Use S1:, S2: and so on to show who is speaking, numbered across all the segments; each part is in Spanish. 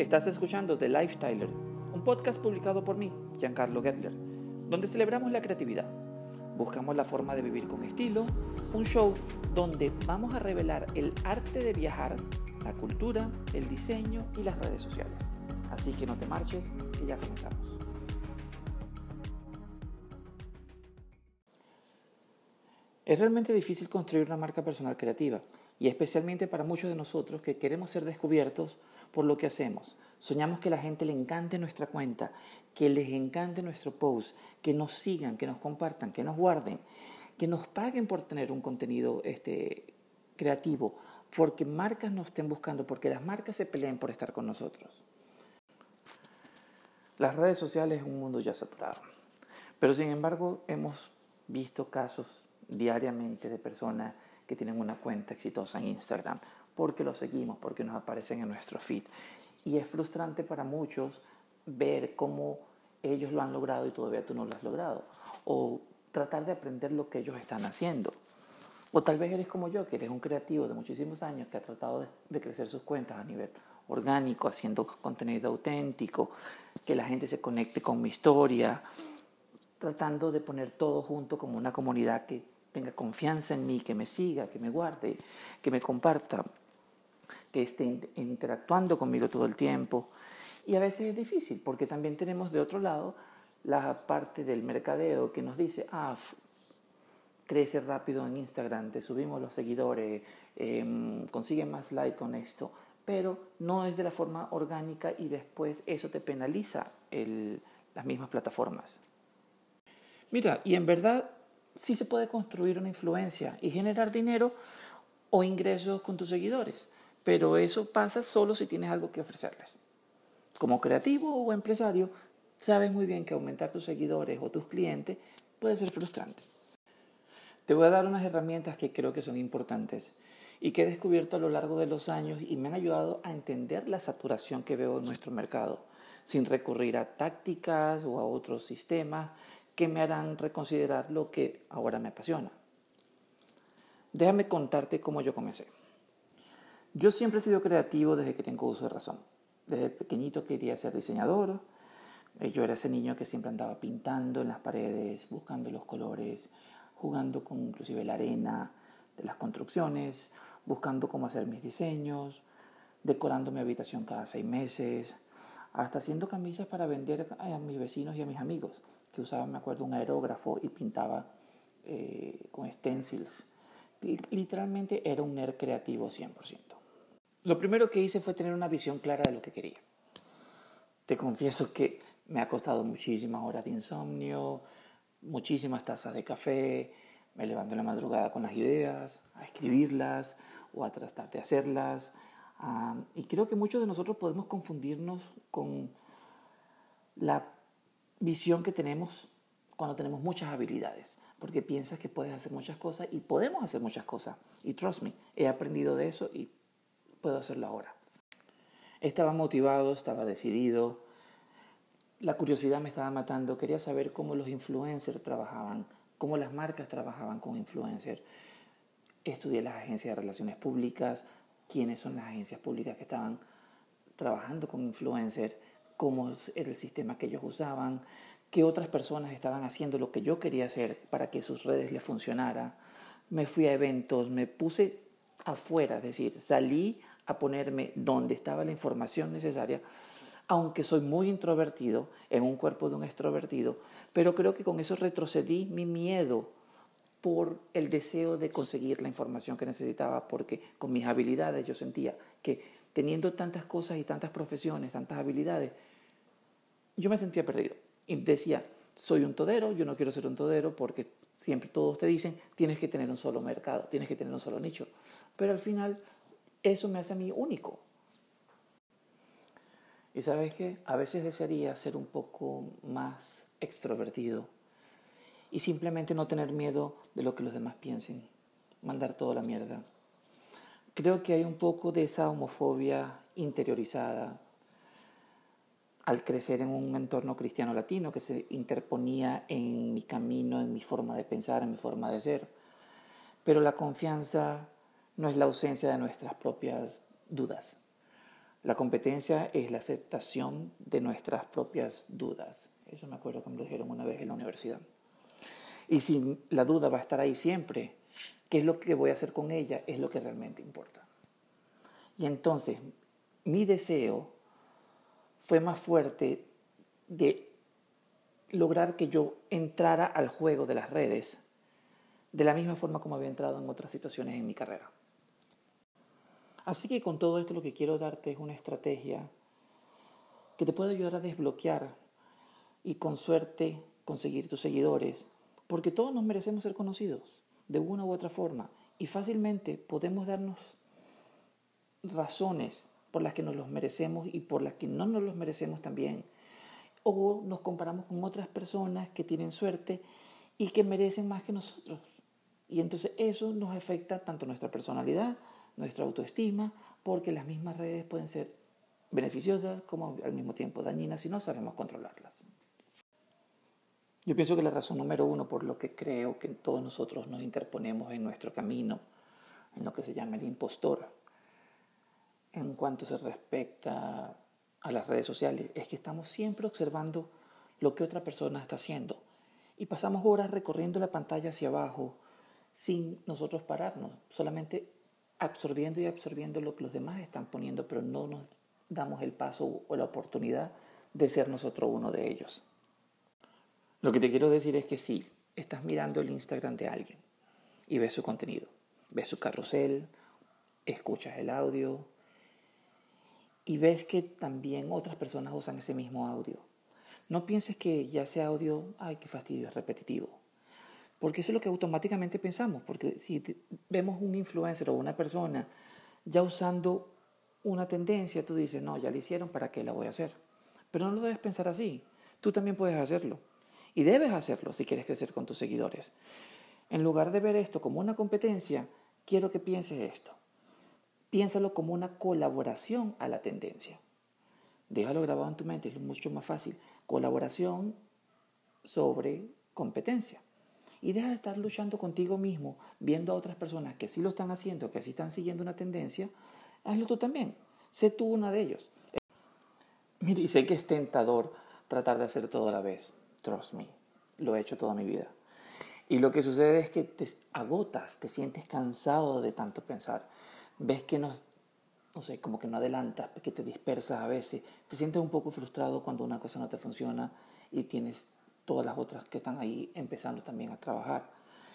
S1: Estás escuchando The Lifestyler, un podcast publicado por mí, Giancarlo Gettler, donde celebramos la creatividad. Buscamos la forma de vivir con estilo, un show donde vamos a revelar el arte de viajar, la cultura, el diseño y las redes sociales. Así que no te marches, que ya comenzamos. Es realmente difícil construir una marca personal creativa y especialmente para muchos de nosotros que queremos ser descubiertos por lo que hacemos. Soñamos que la gente le encante nuestra cuenta, que les encante nuestro post, que nos sigan, que nos compartan, que nos guarden, que nos paguen por tener un contenido este, creativo, porque marcas nos estén buscando, porque las marcas se peleen por estar con nosotros. Las redes sociales es un mundo ya saturado, pero sin embargo hemos visto casos diariamente de personas que tienen una cuenta exitosa en Instagram, porque lo seguimos, porque nos aparecen en nuestro feed. Y es frustrante para muchos ver cómo ellos lo han logrado y todavía tú no lo has logrado. O tratar de aprender lo que ellos están haciendo. O tal vez eres como yo, que eres un creativo de muchísimos años que ha tratado de, de, crecer sus cuentas a nivel orgánico, haciendo contenido auténtico, que la gente se conecte con mi historia, tratando de poner todo junto como una comunidad que tenga confianza en mí, que me siga, que me guarde, que me comparta, que esté interactuando conmigo todo el tiempo. Y a veces es difícil porque también tenemos de otro lado la parte del mercadeo que nos dice, ah, crece rápido en Instagram, te subimos los seguidores, eh, consigue más like con esto, pero no es de la forma orgánica y después eso te penaliza el, las mismas plataformas. Mira, y en verdad sí se puede construir una influencia y generar dinero o ingresos con tus seguidores, pero eso pasa solo si tienes algo que ofrecerles. Como creativo o empresario, sabes muy bien que aumentar tus seguidores o tus clientes puede ser frustrante. Te voy a dar unas herramientas que creo que son importantes y que he descubierto a lo largo de los años y me han ayudado a entender la saturación que veo en nuestro mercado, sin recurrir a tácticas o a otros sistemas que me harán reconsiderar lo que ahora me apasiona. Déjame contarte cómo yo comencé. Yo siempre he sido creativo desde que tengo uso de razón. Desde pequeñito quería ser diseñador. Eh, yo era ese niño que siempre andaba pintando en las paredes, buscando los colores, jugando con inclusive la arena de las construcciones, buscando cómo hacer mis diseños, decorando mi habitación cada seis meses, hasta haciendo camisas para vender a mis vecinos y a mis amigos que usaba, me acuerdo, un aerógrafo y pintaba eh, con stencils. Literalmente era un nerd creativo 100%. Lo primero que hice fue tener una visión clara de lo que quería. Te confieso que me ha costado muchísimas horas de insomnio, muchísimas tazas de café, me levanto en la madrugada con las ideas, a escribirlas o a tratar de hacerlas. y creo que muchos de nosotros podemos confundirnos con la visión que tenemos cuando tenemos muchas habilidades, porque piensas que puedes hacer muchas cosas y podemos hacer muchas cosas. Y trust me, he aprendido de eso y puedo hacerlo ahora. Estaba motivado, estaba decidido, la curiosidad me estaba matando, quería saber cómo los influencers trabajaban, cómo las marcas trabajaban con influencers. Estudié las agencias de relaciones públicas, quiénes son las agencias públicas que estaban trabajando con influencers cómo era el sistema que ellos usaban, qué otras personas estaban haciendo lo que yo quería hacer para que sus redes les funcionara. Me fui a eventos, me puse afuera, es decir, salí a ponerme donde estaba la información necesaria, aunque soy muy introvertido, en un cuerpo de un extrovertido, pero creo que con eso retrocedí mi miedo por el deseo de conseguir la información que necesitaba, porque con mis habilidades yo sentía que teniendo tantas cosas y tantas profesiones, tantas habilidades, yo me sentía perdido. Y decía, soy un todero, yo no quiero ser un todero porque siempre todos te dicen, tienes que tener un solo mercado, tienes que tener un solo nicho. Pero al final, eso me hace a mí único. Y sabes qué, a veces desearía ser un poco más extrovertido y simplemente no tener miedo de lo que los demás piensen, mandar toda la mierda. Creo que hay un poco de esa homofobia interiorizada al crecer en un entorno cristiano latino que se interponía en mi camino, en mi forma de pensar, en mi forma de ser. Pero la confianza no es la ausencia de nuestras propias dudas. La competencia es la aceptación de nuestras propias dudas. Eso me acuerdo que me lo dijeron una vez en la universidad. Y si la duda va a estar ahí siempre, ¿qué es lo que voy a hacer con ella? Es lo que realmente importa. Y entonces, mi deseo fue más fuerte de lograr que yo entrara al juego de las redes de la misma forma como había entrado en otras situaciones en mi carrera. Así que con todo esto lo que quiero darte es una estrategia que te puede ayudar a desbloquear y con suerte conseguir tus seguidores, porque todos nos merecemos ser conocidos de una u otra forma y fácilmente podemos darnos razones por las que nos los merecemos y por las que no nos los merecemos también. O nos comparamos con otras personas que tienen suerte y que merecen más que nosotros. Y entonces eso nos afecta tanto nuestra personalidad, nuestra autoestima, porque las mismas redes pueden ser beneficiosas como al mismo tiempo dañinas si no sabemos controlarlas. Yo pienso que la razón número uno por lo que creo que todos nosotros nos interponemos en nuestro camino, en lo que se llama el impostor, en cuanto se respecta a las redes sociales, es que estamos siempre observando lo que otra persona está haciendo y pasamos horas recorriendo la pantalla hacia abajo sin nosotros pararnos, solamente absorbiendo y absorbiendo lo que los demás están poniendo, pero no nos damos el paso o la oportunidad de ser nosotros uno de ellos. Lo que te quiero decir es que sí, estás mirando el Instagram de alguien y ves su contenido, ves su carrusel, escuchas el audio y ves que también otras personas usan ese mismo audio. No pienses que ya ese audio, ay, qué fastidio, es repetitivo. Porque eso es lo que automáticamente pensamos. Porque si vemos un influencer o una persona ya usando una tendencia, tú dices, no, ya la hicieron, ¿para qué la voy a hacer? Pero no lo debes pensar así. Tú también puedes hacerlo. Y debes hacerlo si quieres crecer con tus seguidores. En lugar de ver esto como una competencia, quiero que pienses esto. Piénsalo como una colaboración a la tendencia. Déjalo grabado en tu mente, es mucho más fácil. Colaboración sobre competencia. Y deja de estar luchando contigo mismo, viendo a otras personas que sí lo están haciendo, que sí están siguiendo una tendencia. Hazlo tú también. Sé tú una de ellos. Mire, y sé que es tentador tratar de hacer todo a la vez. Trust me, lo he hecho toda mi vida. Y lo que sucede es que te agotas, te sientes cansado de tanto pensar. Ves que no, no sé, como que no adelantas, que te dispersas a veces. Te sientes un poco frustrado cuando una cosa no te funciona y tienes todas las otras que están ahí empezando también a trabajar.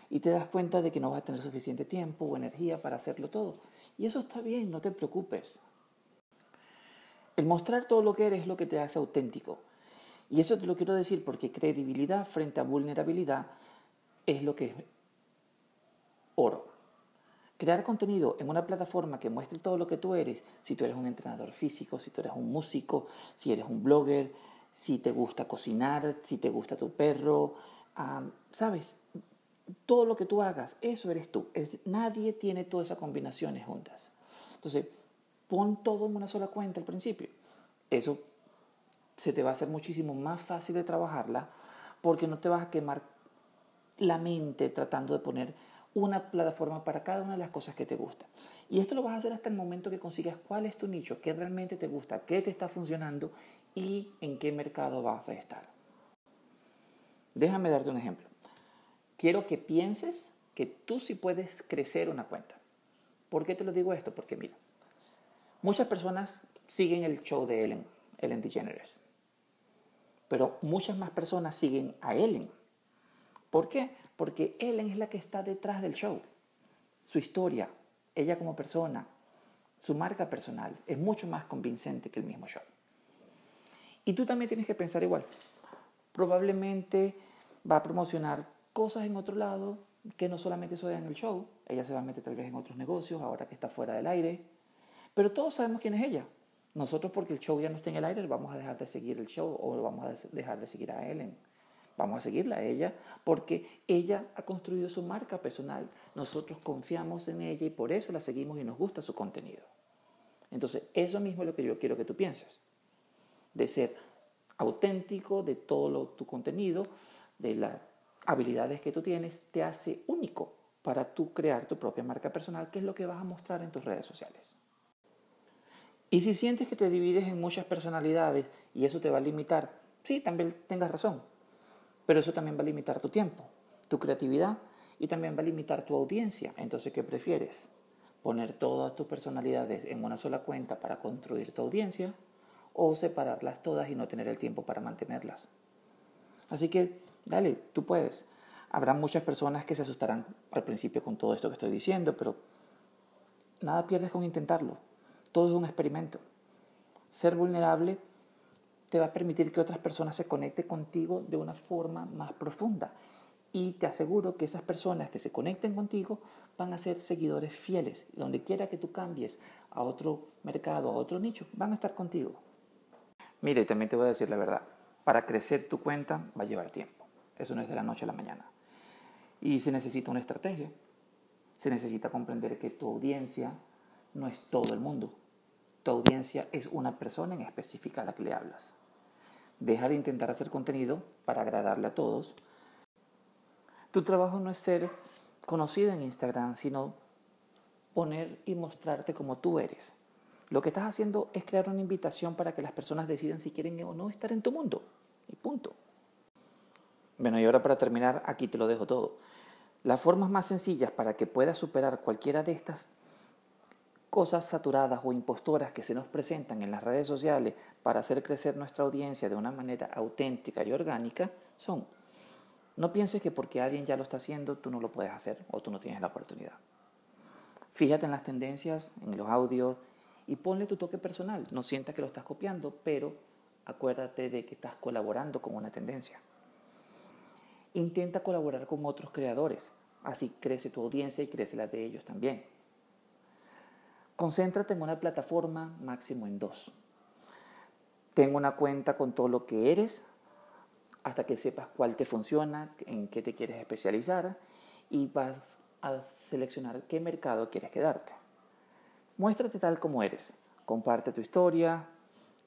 S1: Y te das cuenta de que no vas a tener suficiente tiempo o energía para hacerlo todo. Y eso está bien, no te preocupes. El mostrar todo lo que eres es lo que te hace auténtico. Y eso te lo quiero decir porque credibilidad frente a vulnerabilidad es lo que es oro. Crear contenido en una plataforma que muestre todo lo que tú eres, si tú eres un entrenador físico, si tú eres un músico, si eres un blogger, si te gusta cocinar, si te gusta tu perro, ¿sabes? Todo lo que tú hagas, eso eres tú. nadie tiene todas esas combinaciones juntas. Entonces, pon todo en una sola cuenta al principio. Eso se te va a hacer muchísimo más fácil de trabajarla porque no te vas a quemar la mente tratando de poner una plataforma para cada una de las cosas que te gusta. Y esto lo vas a hacer hasta el momento que consigas cuál es tu nicho, qué realmente te gusta, qué te está funcionando y en qué mercado vas a estar. Déjame darte un ejemplo. Quiero que pienses que tú sí puedes crecer una cuenta. ¿Por qué te lo digo esto? Porque mira, muchas personas siguen el show de Ellen, Ellen DeGeneres. Pero muchas más personas siguen a Ellen. ¿Por qué? Porque Ellen es la que está detrás del show. Su historia, ella como persona, su marca personal es mucho más convincente que el mismo show. Y tú también tienes que pensar igual. Probablemente va a promocionar cosas en otro lado que no solamente se en el show. Ella se va a meter tal vez en otros negocios ahora que está fuera del aire. Pero todos sabemos quién es ella. Nosotros porque el show ya no está en el aire, vamos a dejar de seguir el show o vamos a dejar de seguir a Ellen. Vamos a seguirla a ella porque ella ha construido su marca personal. Nosotros confiamos en ella y por eso la seguimos y nos gusta su contenido. Entonces, eso mismo es lo que yo quiero que tú pienses. De ser auténtico de todo tu contenido, de las habilidades que tú tienes, te hace único para tú crear tu propia marca personal, que es lo que vas a mostrar en tus redes sociales. Y si sientes que te divides en muchas personalidades y eso te va a limitar, sí, también tengas razón, pero eso también va a limitar tu tiempo, tu creatividad y también va a limitar tu audiencia. Entonces, ¿qué prefieres? ¿Poner todas tus personalidades en una sola cuenta para construir tu audiencia o separarlas todas y no tener el tiempo para mantenerlas? Así que, dale, tú puedes. Habrá muchas personas que se asustarán al principio con todo esto que estoy diciendo, pero nada pierdes con intentarlo. Todo es un experimento. Ser vulnerable te va a permitir que otras personas se conecten contigo de una forma más profunda. Y te aseguro que esas personas que se conecten contigo van a ser seguidores fieles. Donde quiera que tú cambies a otro mercado, a otro nicho, van a estar contigo. Mire, también te voy a decir la verdad. Para crecer tu cuenta va a llevar tiempo. Eso no es de la noche a la mañana. Y se necesita una estrategia. Se necesita comprender que tu audiencia no es todo el mundo. Tu audiencia es una persona en específica a la que le hablas. Deja de intentar hacer contenido para agradarle a todos tu trabajo no es ser conocido en Instagram, sino poner y mostrarte como tú eres. Lo que estás haciendo es crear una invitación para que las personas decidan si quieren o no estar en tu mundo. Y punto. Bueno, y ahora para terminar, aquí te lo dejo todo. Las formas más sencillas para que puedas superar cualquiera de estas cosas saturadas o impostoras que se nos presentan en las redes sociales para hacer crecer nuestra audiencia de una manera auténtica y orgánica son no pienses que porque alguien ya lo está haciendo, tú no lo puedes hacer o tú no tienes la oportunidad. Fíjate en las tendencias, en los audios y ponle tu toque personal. No sientas que lo estás copiando, pero acuérdate de que estás colaborando con una tendencia. Intenta colaborar con otros creadores, así crece tu audiencia y crece la de ellos también. Concéntrate en una plataforma, máximo en dos. Ten una cuenta con todo lo que eres, hasta que sepas cuál te funciona, en qué te quieres especializar y vas a seleccionar qué mercado quieres quedarte. Muéstrate tal como eres. Comparte tu historia,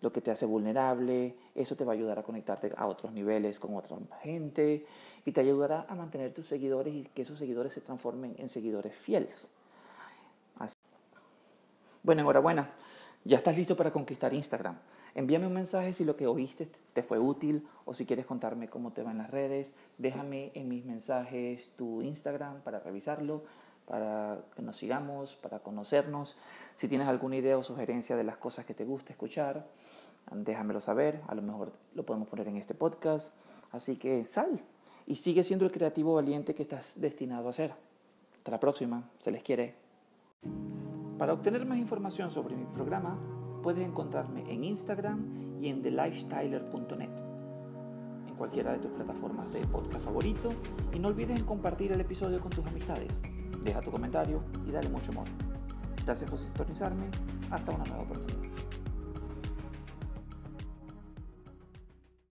S1: lo que te hace vulnerable, eso te va a ayudar a conectarte a otros niveles con otra gente y te ayudará a mantener tus seguidores y que esos seguidores se transformen en seguidores fieles. Bueno, enhorabuena. Ya estás listo para conquistar Instagram. Envíame un mensaje si lo que oíste te fue útil o si quieres contarme cómo te va en las redes. Déjame en mis mensajes tu Instagram para revisarlo, para que nos sigamos, para conocernos. Si tienes alguna idea o sugerencia de las cosas que te gusta escuchar, déjamelo saber. A lo mejor lo podemos poner en este podcast. Así que sal y sigue siendo el creativo valiente que estás destinado a ser. Hasta la próxima. Se les quiere. Para obtener más información sobre mi programa, puedes encontrarme en Instagram y en thelifestyler.net, en cualquiera de tus plataformas de podcast favorito. Y no olvides compartir el episodio con tus amistades. Deja tu comentario y dale mucho amor. Gracias por sintonizarme. Hasta una nueva oportunidad.